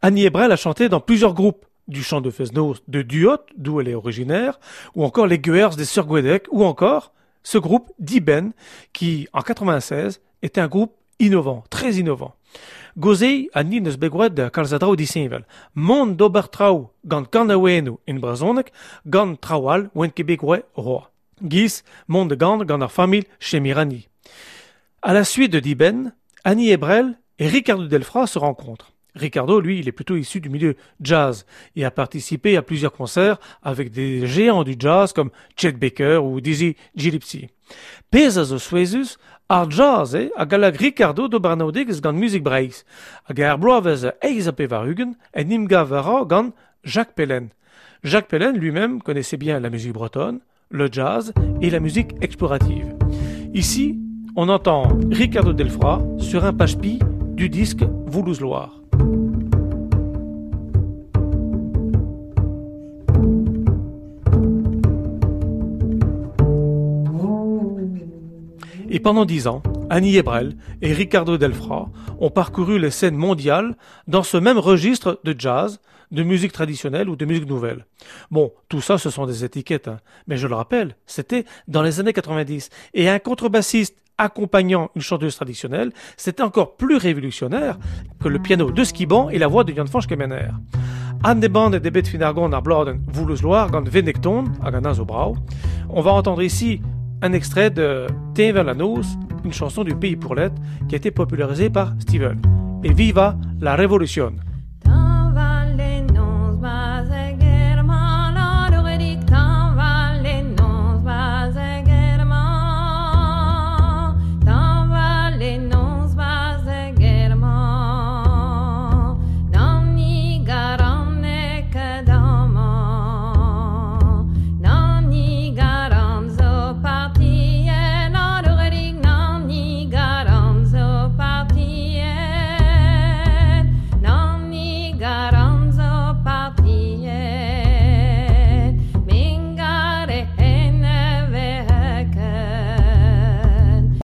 Annie Ebrel a chanté dans plusieurs groupes, du chant de Fesnos de Duot, d'où elle est originaire, ou encore les Guers des Sœurs Guedec, ou encore ce groupe d'Iben, qui, en 96, était un groupe innovant, très innovant. Gozei a ni neus begouet kalzadrao disinvel. Mont d'obertrau gant kanawenu in brazonek, gant trawal oen kebekwe roa. Gis, mont de gant gant ar famil Chemirani. À la suite de Diben, Annie Ebrel et Ricardo Delfra se rencontrent. Ricardo, lui, il est plutôt issu du milieu jazz et a participé à plusieurs concerts avec des géants du jazz comme Chet Baker ou Dizzy Gillespie. Peza zo suezus, ar jazz e, a galag Ricardo do barnaudegez gant music breaks, hag ar bloavez eiz a pevarugen en imga vara gant Jacques Pellen. Jacques Pellen lui-même connaissait bien la musique bretonne, le jazz et la musique explorative. Ici, on entend Ricardo Delfra sur un page-pi du disque Voulouse-Loire. Et pendant dix ans, Annie Ebrel et Ricardo Delfra ont parcouru les scènes mondiales dans ce même registre de jazz, de musique traditionnelle ou de musique nouvelle. Bon, tout ça, ce sont des étiquettes, hein. mais je le rappelle, c'était dans les années 90. Et un contrebassiste accompagnant une chanteuse traditionnelle, c'était encore plus révolutionnaire que le piano de skiban et la voix de Jan van Kemener. On va entendre ici un extrait de la noce, une chanson du Pays pour l'être qui a été popularisée par Steven. Et viva la révolution!